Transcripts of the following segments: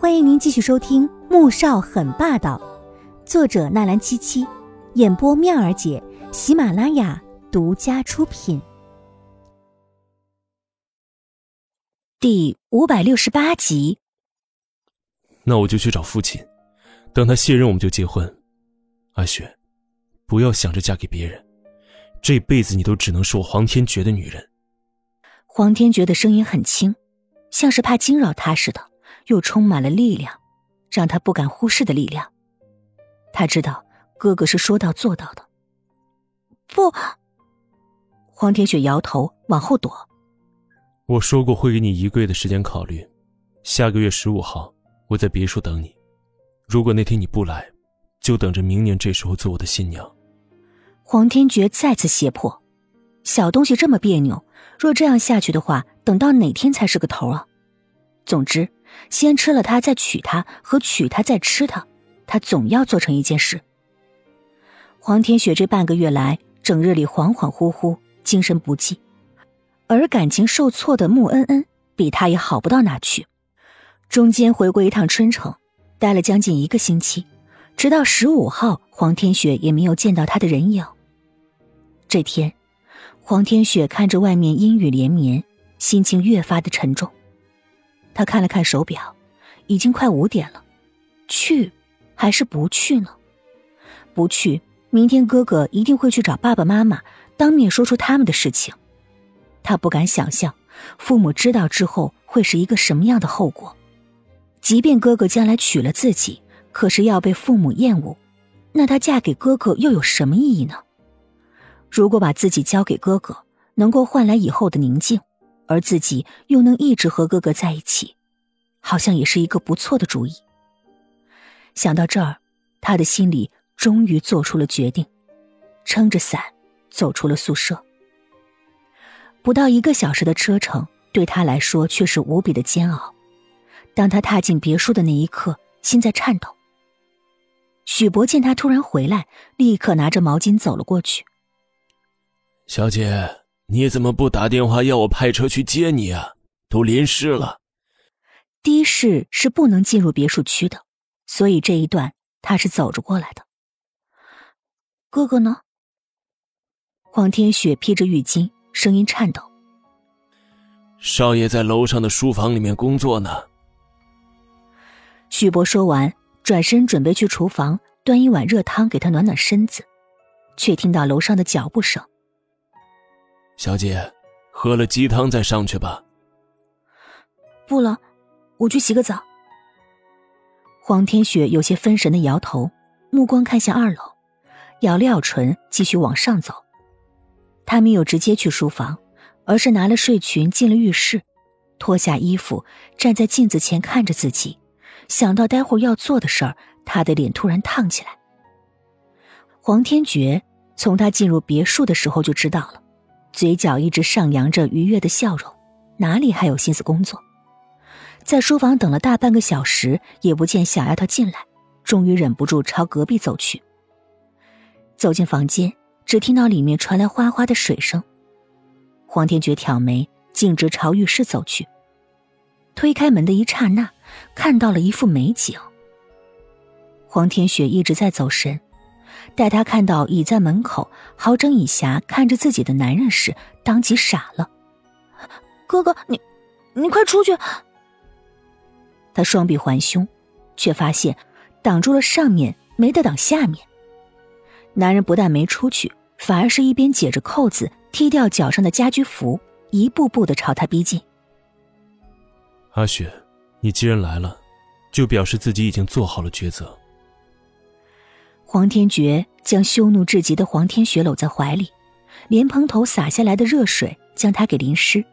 欢迎您继续收听《穆少很霸道》，作者纳兰七七，演播妙儿姐，喜马拉雅独家出品。第五百六十八集。那我就去找父亲，等他卸任，我们就结婚。阿雪，不要想着嫁给别人，这辈子你都只能是我黄天觉的女人。黄天觉的声音很轻，像是怕惊扰他似的。又充满了力量，让他不敢忽视的力量。他知道哥哥是说到做到的。不，黄天雪摇头往后躲。我说过会给你一个月的时间考虑，下个月十五号我在别墅等你。如果那天你不来，就等着明年这时候做我的新娘。黄天觉再次胁迫，小东西这么别扭，若这样下去的话，等到哪天才是个头啊？总之。先吃了他，再娶她，和娶她再吃她，他总要做成一件事。黄天雪这半个月来，整日里恍恍惚惚，精神不济，而感情受挫的穆恩恩比他也好不到哪去。中间回过一趟春城，待了将近一个星期，直到十五号，黄天雪也没有见到他的人影。这天，黄天雪看着外面阴雨连绵，心情越发的沉重。他看了看手表，已经快五点了，去还是不去呢？不去，明天哥哥一定会去找爸爸妈妈，当面说出他们的事情。他不敢想象，父母知道之后会是一个什么样的后果。即便哥哥将来娶了自己，可是要被父母厌恶，那她嫁给哥哥又有什么意义呢？如果把自己交给哥哥，能够换来以后的宁静。而自己又能一直和哥哥在一起，好像也是一个不错的主意。想到这儿，他的心里终于做出了决定，撑着伞走出了宿舍。不到一个小时的车程，对他来说却是无比的煎熬。当他踏进别墅的那一刻，心在颤抖。许博见他突然回来，立刻拿着毛巾走了过去。小姐。你怎么不打电话要我派车去接你啊？都淋湿了。的士是不能进入别墅区的，所以这一段他是走着过来的。哥哥呢？黄天雪披着浴巾，声音颤抖。少爷在楼上的书房里面工作呢。许博说完，转身准备去厨房端一碗热汤给他暖暖身子，却听到楼上的脚步声。小姐，喝了鸡汤再上去吧。不了，我去洗个澡。黄天雪有些分神的摇头，目光看向二楼，咬了咬唇，继续往上走。他没有直接去书房，而是拿了睡裙进了浴室，脱下衣服，站在镜子前看着自己。想到待会儿要做的事儿，他的脸突然烫起来。黄天觉从他进入别墅的时候就知道了。嘴角一直上扬着愉悦的笑容，哪里还有心思工作？在书房等了大半个小时，也不见小丫头进来，终于忍不住朝隔壁走去。走进房间，只听到里面传来哗哗的水声。黄天觉挑眉，径直朝浴室走去。推开门的一刹那，看到了一幅美景。黄天雪一直在走神。待他看到倚在门口、好整以暇看着自己的男人时，当即傻了。哥哥，你，你快出去！他双臂环胸，却发现挡住了上面，没得挡下面。男人不但没出去，反而是一边解着扣子，踢掉脚上的家居服，一步步的朝他逼近。阿雪，你既然来了，就表示自己已经做好了抉择。黄天觉将羞怒至极的黄天雪搂在怀里，莲蓬头洒下来的热水将他给淋湿，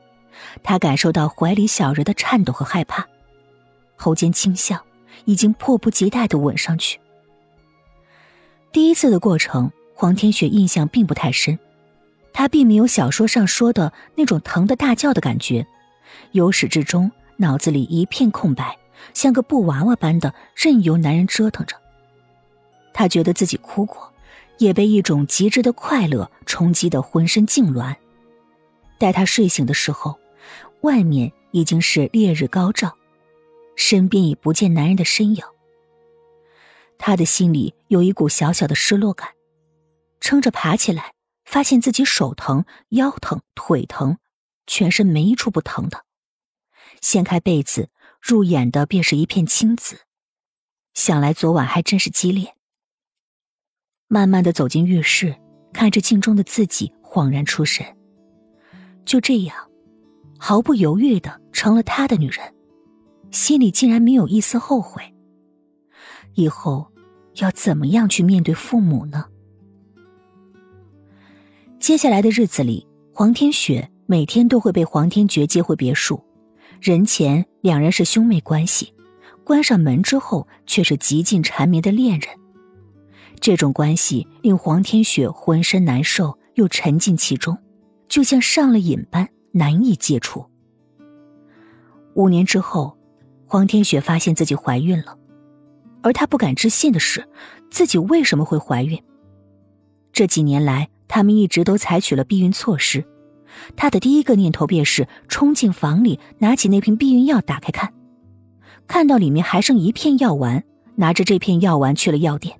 他感受到怀里小人的颤抖和害怕，喉间轻笑，已经迫不及待的吻上去。第一次的过程，黄天雪印象并不太深，他并没有小说上说的那种疼得大叫的感觉，由始至终脑子里一片空白，像个布娃娃般的任由男人折腾着。他觉得自己哭过，也被一种极致的快乐冲击得浑身痉挛。待他睡醒的时候，外面已经是烈日高照，身边已不见男人的身影。他的心里有一股小小的失落感，撑着爬起来，发现自己手疼、腰疼、腿疼，全身没一处不疼的。掀开被子，入眼的便是一片青紫。想来昨晚还真是激烈。慢慢的走进浴室，看着镜中的自己，恍然出神。就这样，毫不犹豫的成了他的女人，心里竟然没有一丝后悔。以后要怎么样去面对父母呢？接下来的日子里，黄天雪每天都会被黄天爵接回别墅，人前两人是兄妹关系，关上门之后却是极尽缠绵的恋人。这种关系令黄天雪浑身难受，又沉浸其中，就像上了瘾般难以戒除。五年之后，黄天雪发现自己怀孕了。而她不敢置信的是，自己为什么会怀孕？这几年来，他们一直都采取了避孕措施。她的第一个念头便是冲进房里，拿起那瓶避孕药打开看，看到里面还剩一片药丸，拿着这片药丸去了药店。